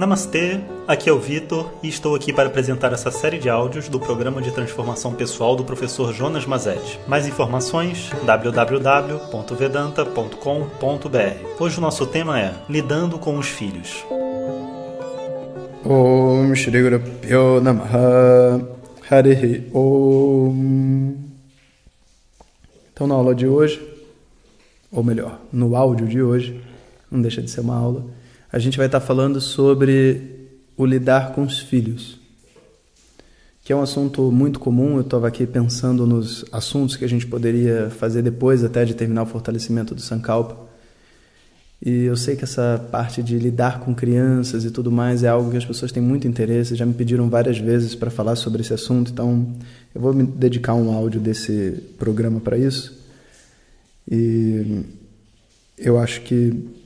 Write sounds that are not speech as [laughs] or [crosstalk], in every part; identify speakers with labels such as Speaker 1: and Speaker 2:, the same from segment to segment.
Speaker 1: Namastê, aqui é o Vitor e estou aqui para apresentar essa série de áudios do programa de transformação pessoal do professor Jonas Mazetti. Mais informações www.vedanta.com.br. Hoje o nosso tema é Lidando com os Filhos.
Speaker 2: Om Shri Guru Pyo Namaha Harihi Om Então na aula de hoje, ou melhor, no áudio de hoje, não deixa de ser uma aula, a gente vai estar falando sobre o lidar com os filhos, que é um assunto muito comum. Eu estava aqui pensando nos assuntos que a gente poderia fazer depois até de terminar o fortalecimento do Sankalpa. E eu sei que essa parte de lidar com crianças e tudo mais é algo que as pessoas têm muito interesse, já me pediram várias vezes para falar sobre esse assunto, então eu vou me dedicar um áudio desse programa para isso. E eu acho que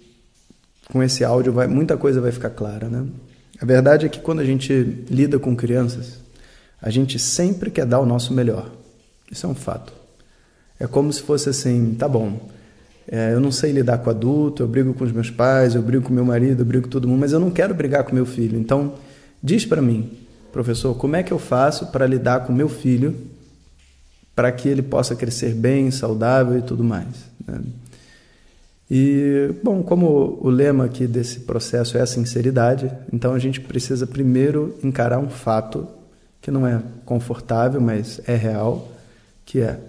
Speaker 2: com esse áudio vai, muita coisa vai ficar clara, né? A verdade é que quando a gente lida com crianças, a gente sempre quer dar o nosso melhor. Isso é um fato. É como se fosse assim, tá bom, é, eu não sei lidar com adulto, eu brigo com os meus pais, eu brigo com meu marido, eu brigo com todo mundo, mas eu não quero brigar com meu filho. Então, diz para mim, professor, como é que eu faço para lidar com meu filho para que ele possa crescer bem, saudável e tudo mais? Né? E, bom, como o lema aqui desse processo é a sinceridade, então a gente precisa primeiro encarar um fato que não é confortável, mas é real, que é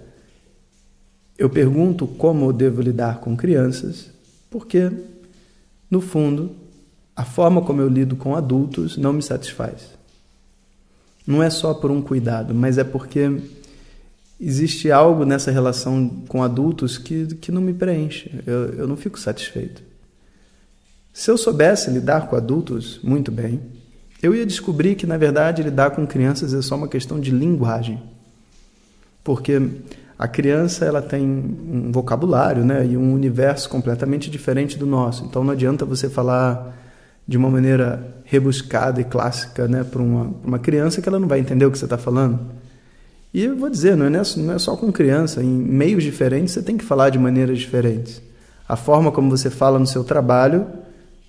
Speaker 2: eu pergunto como eu devo lidar com crianças, porque no fundo a forma como eu lido com adultos não me satisfaz. Não é só por um cuidado, mas é porque existe algo nessa relação com adultos que, que não me preenche. Eu, eu não fico satisfeito. Se eu soubesse lidar com adultos muito bem, eu ia descobrir que, na verdade, lidar com crianças é só uma questão de linguagem. Porque a criança ela tem um vocabulário né, e um universo completamente diferente do nosso. Então não adianta você falar de uma maneira rebuscada e clássica né, para uma, uma criança que ela não vai entender o que você está falando. E eu vou dizer, não é, não é só com criança, em meios diferentes você tem que falar de maneiras diferentes. A forma como você fala no seu trabalho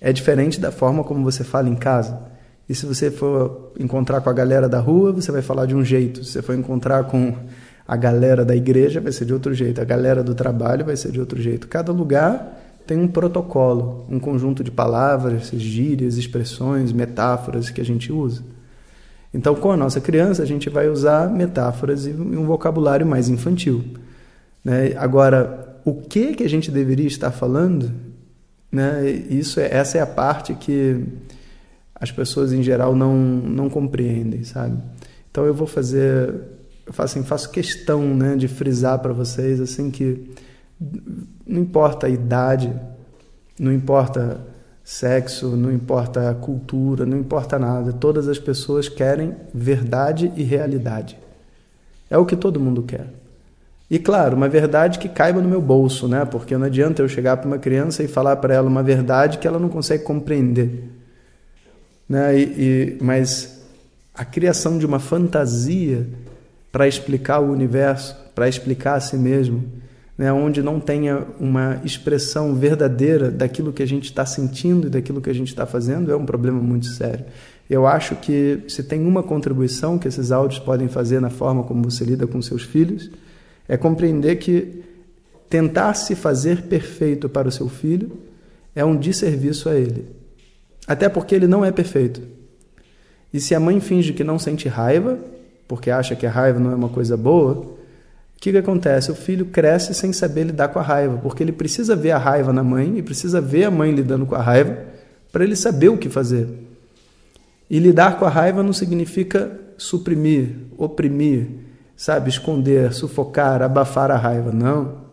Speaker 2: é diferente da forma como você fala em casa. E se você for encontrar com a galera da rua, você vai falar de um jeito. Se você for encontrar com a galera da igreja, vai ser de outro jeito. A galera do trabalho vai ser de outro jeito. Cada lugar tem um protocolo, um conjunto de palavras, gírias, expressões, metáforas que a gente usa. Então, com a nossa criança, a gente vai usar metáforas e um vocabulário mais infantil. Né? Agora, o que que a gente deveria estar falando? Né? Isso é, essa é a parte que as pessoas em geral não, não compreendem, sabe? Então eu vou fazer, eu faço, assim, faço questão né, de frisar para vocês assim que não importa a idade, não importa sexo, não importa a cultura, não importa nada. Todas as pessoas querem verdade e realidade. É o que todo mundo quer. E claro, uma verdade que caiba no meu bolso, né? Porque não adianta eu chegar para uma criança e falar para ela uma verdade que ela não consegue compreender. Né? E, e, mas a criação de uma fantasia para explicar o universo, para explicar a si mesmo, né, onde não tenha uma expressão verdadeira daquilo que a gente está sentindo e daquilo que a gente está fazendo, é um problema muito sério. Eu acho que se tem uma contribuição que esses áudios podem fazer na forma como você lida com seus filhos, é compreender que tentar se fazer perfeito para o seu filho é um desserviço a ele. Até porque ele não é perfeito. E se a mãe finge que não sente raiva, porque acha que a raiva não é uma coisa boa, o que, que acontece? O filho cresce sem saber lidar com a raiva, porque ele precisa ver a raiva na mãe e precisa ver a mãe lidando com a raiva para ele saber o que fazer. E lidar com a raiva não significa suprimir, oprimir, sabe, esconder, sufocar, abafar a raiva, não.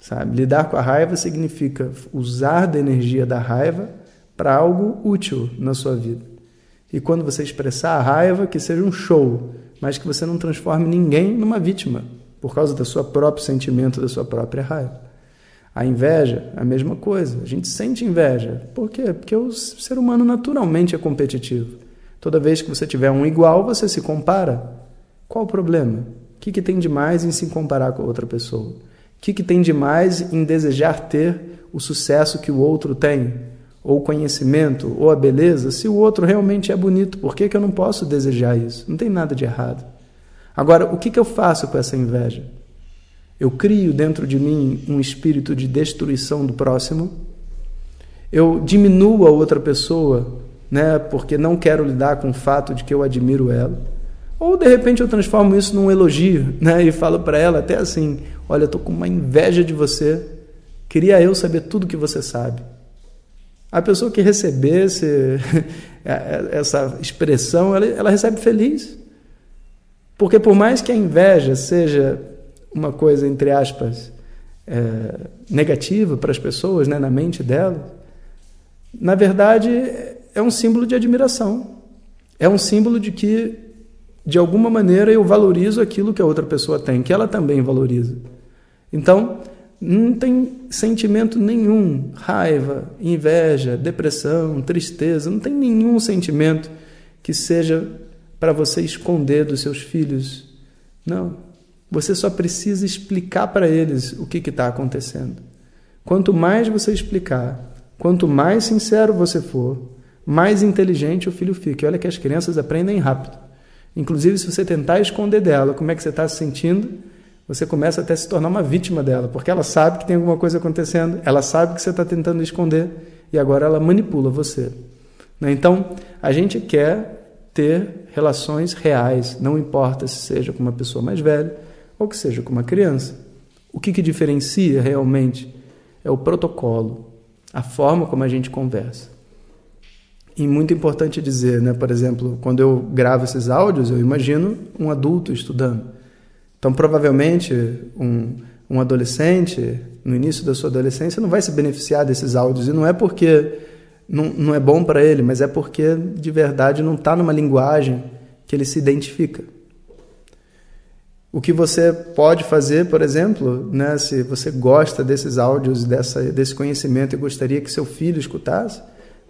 Speaker 2: Sabe, lidar com a raiva significa usar da energia da raiva para algo útil na sua vida. E quando você expressar a raiva, que seja um show, mas que você não transforme ninguém numa vítima por causa do seu próprio sentimento, da sua própria raiva. A inveja, a mesma coisa. A gente sente inveja. Por quê? Porque o ser humano naturalmente é competitivo. Toda vez que você tiver um igual, você se compara. Qual o problema? O que, que tem de mais em se comparar com outra pessoa? O que, que tem de mais em desejar ter o sucesso que o outro tem? ou o conhecimento, ou a beleza, se o outro realmente é bonito, por que, que eu não posso desejar isso? Não tem nada de errado. Agora, o que, que eu faço com essa inveja? Eu crio dentro de mim um espírito de destruição do próximo, eu diminuo a outra pessoa, né, porque não quero lidar com o fato de que eu admiro ela, ou de repente eu transformo isso num elogio, né, e falo para ela até assim: "Olha, eu tô com uma inveja de você. Queria eu saber tudo que você sabe." A pessoa que recebesse [laughs] essa expressão, ela, ela recebe feliz. Porque por mais que a inveja seja uma coisa, entre aspas, é, negativa para as pessoas, né, na mente delas, na verdade é um símbolo de admiração. É um símbolo de que, de alguma maneira, eu valorizo aquilo que a outra pessoa tem, que ela também valoriza. Então, não tem sentimento nenhum, raiva, inveja, depressão, tristeza, não tem nenhum sentimento que seja para você esconder dos seus filhos. Não. Você só precisa explicar para eles o que está acontecendo. Quanto mais você explicar, quanto mais sincero você for, mais inteligente o filho fica. E olha que as crianças aprendem rápido. Inclusive, se você tentar esconder dela como é que você está se sentindo, você começa até a se tornar uma vítima dela, porque ela sabe que tem alguma coisa acontecendo, ela sabe que você está tentando esconder e agora ela manipula você. Né? Então, a gente quer ter relações reais, não importa se seja com uma pessoa mais velha ou que seja com uma criança. O que, que diferencia realmente é o protocolo, a forma como a gente conversa. E muito importante dizer, né? por exemplo, quando eu gravo esses áudios, eu imagino um adulto estudando. Então, provavelmente, um, um adolescente, no início da sua adolescência, não vai se beneficiar desses áudios. E não é porque não, não é bom para ele, mas é porque, de verdade, não está numa linguagem que ele se identifica. O que você pode fazer, por exemplo, né, se você gosta desses áudios, dessa, desse conhecimento e gostaria que seu filho escutasse,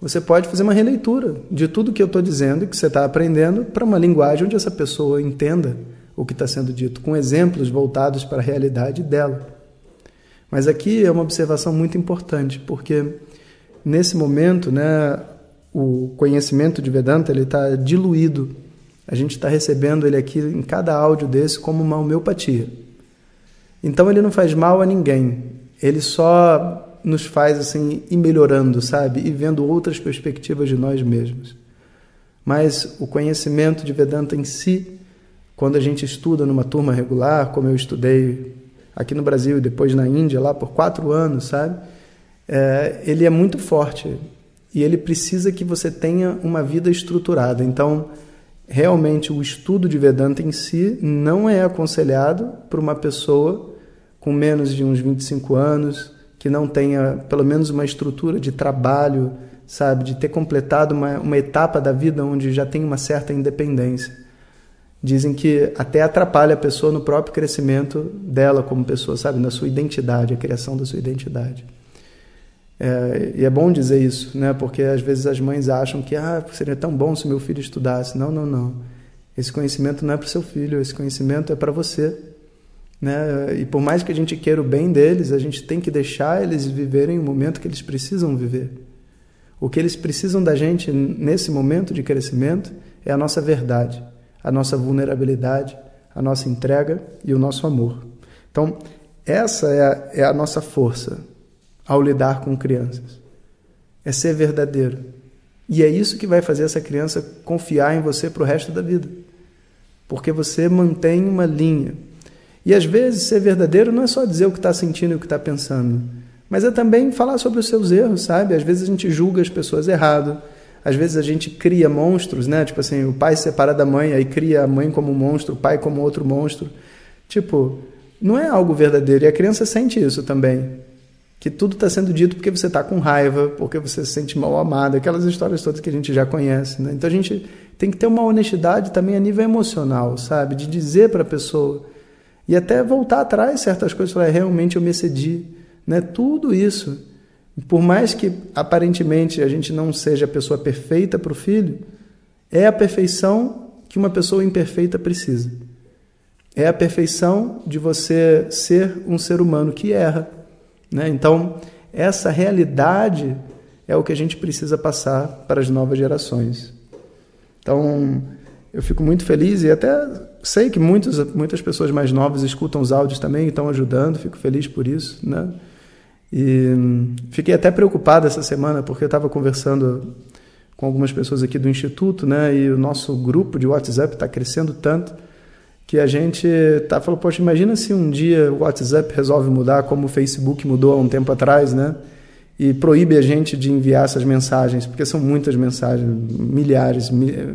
Speaker 2: você pode fazer uma releitura de tudo que eu estou dizendo e que você está aprendendo para uma linguagem onde essa pessoa entenda o que está sendo dito, com exemplos voltados para a realidade dela. Mas aqui é uma observação muito importante, porque nesse momento, né, o conhecimento de Vedanta ele está diluído. A gente está recebendo ele aqui em cada áudio desse como uma homeopatia. Então ele não faz mal a ninguém. Ele só nos faz assim ir melhorando, sabe, e vendo outras perspectivas de nós mesmos. Mas o conhecimento de Vedanta em si quando a gente estuda numa turma regular, como eu estudei aqui no Brasil e depois na Índia, lá por quatro anos, sabe? É, ele é muito forte e ele precisa que você tenha uma vida estruturada. Então, realmente, o estudo de Vedanta em si não é aconselhado para uma pessoa com menos de uns 25 anos, que não tenha pelo menos uma estrutura de trabalho, sabe? De ter completado uma, uma etapa da vida onde já tem uma certa independência dizem que até atrapalha a pessoa no próprio crescimento dela como pessoa, sabe, na sua identidade, a criação da sua identidade. É, e é bom dizer isso, né? Porque às vezes as mães acham que ah, seria tão bom se meu filho estudasse. Não, não, não. Esse conhecimento não é para o seu filho, esse conhecimento é para você. Né? E por mais que a gente queira o bem deles, a gente tem que deixar eles viverem o momento que eles precisam viver. O que eles precisam da gente nesse momento de crescimento é a nossa verdade a nossa vulnerabilidade, a nossa entrega e o nosso amor. Então, essa é a, é a nossa força ao lidar com crianças. É ser verdadeiro. E é isso que vai fazer essa criança confiar em você para o resto da vida. Porque você mantém uma linha. E às vezes ser verdadeiro não é só dizer o que está sentindo e o que está pensando, mas é também falar sobre os seus erros, sabe? Às vezes a gente julga as pessoas errado, às vezes a gente cria monstros, né? Tipo assim, o pai se separa da mãe, aí cria a mãe como um monstro, o pai como outro monstro. Tipo, não é algo verdadeiro. E a criança sente isso também. Que tudo está sendo dito porque você está com raiva, porque você se sente mal amado, aquelas histórias todas que a gente já conhece. Né? Então a gente tem que ter uma honestidade também a nível emocional, sabe? De dizer para a pessoa. E até voltar atrás certas coisas, falar, realmente eu me excedi. Né? Tudo isso por mais que aparentemente a gente não seja a pessoa perfeita para o filho, é a perfeição que uma pessoa imperfeita precisa. É a perfeição de você ser um ser humano que erra. Né? Então, essa realidade é o que a gente precisa passar para as novas gerações. Então, eu fico muito feliz e até sei que muitos, muitas pessoas mais novas escutam os áudios também e estão ajudando, fico feliz por isso, né? E fiquei até preocupado essa semana porque eu estava conversando com algumas pessoas aqui do instituto, né? E o nosso grupo de WhatsApp está crescendo tanto que a gente tá falou, poxa, imagina se um dia o WhatsApp resolve mudar como o Facebook mudou há um tempo atrás, né? E proíbe a gente de enviar essas mensagens, porque são muitas mensagens, milhares,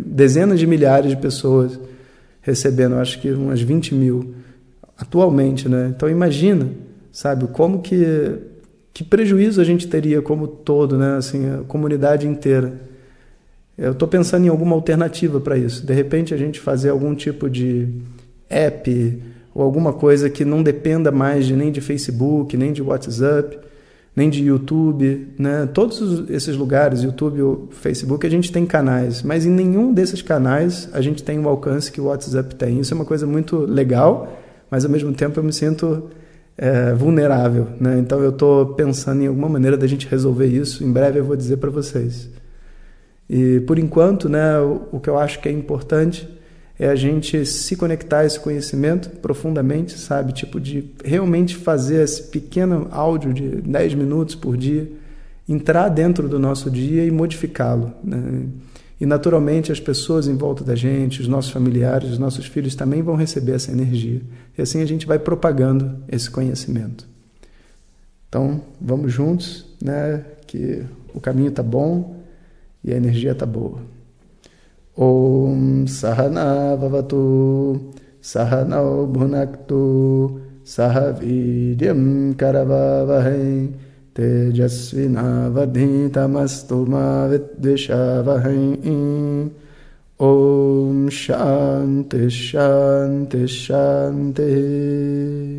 Speaker 2: dezenas de milhares de pessoas recebendo, acho que umas 20 mil atualmente, né? Então imagina, sabe, como que que prejuízo a gente teria como todo, né? Assim, a comunidade inteira. Eu estou pensando em alguma alternativa para isso. De repente a gente fazer algum tipo de app ou alguma coisa que não dependa mais de nem de Facebook, nem de WhatsApp, nem de YouTube, né? Todos esses lugares, YouTube ou Facebook, a gente tem canais, mas em nenhum desses canais a gente tem o alcance que o WhatsApp tem. Isso é uma coisa muito legal, mas ao mesmo tempo eu me sinto é, vulnerável, né? Então eu estou pensando em alguma maneira da gente resolver isso. Em breve eu vou dizer para vocês. E por enquanto, né, o, o que eu acho que é importante é a gente se conectar a esse conhecimento profundamente, sabe? Tipo, de realmente fazer esse pequeno áudio de 10 minutos por dia, entrar dentro do nosso dia e modificá-lo. Né? E naturalmente as pessoas em volta da gente, os nossos familiares, os nossos filhos também vão receber essa energia. E assim a gente vai propagando esse conhecimento. Então, vamos juntos, né? Que o caminho está bom e a energia está boa. ॐ सहना भवतु, सहनौ भुनक्तु, सह वीर्यं करवावहै, तेजस्विनावधीतमस्तु मा विद्विषावहै। ॐ शान्तिः शान्तिः शान्तिः।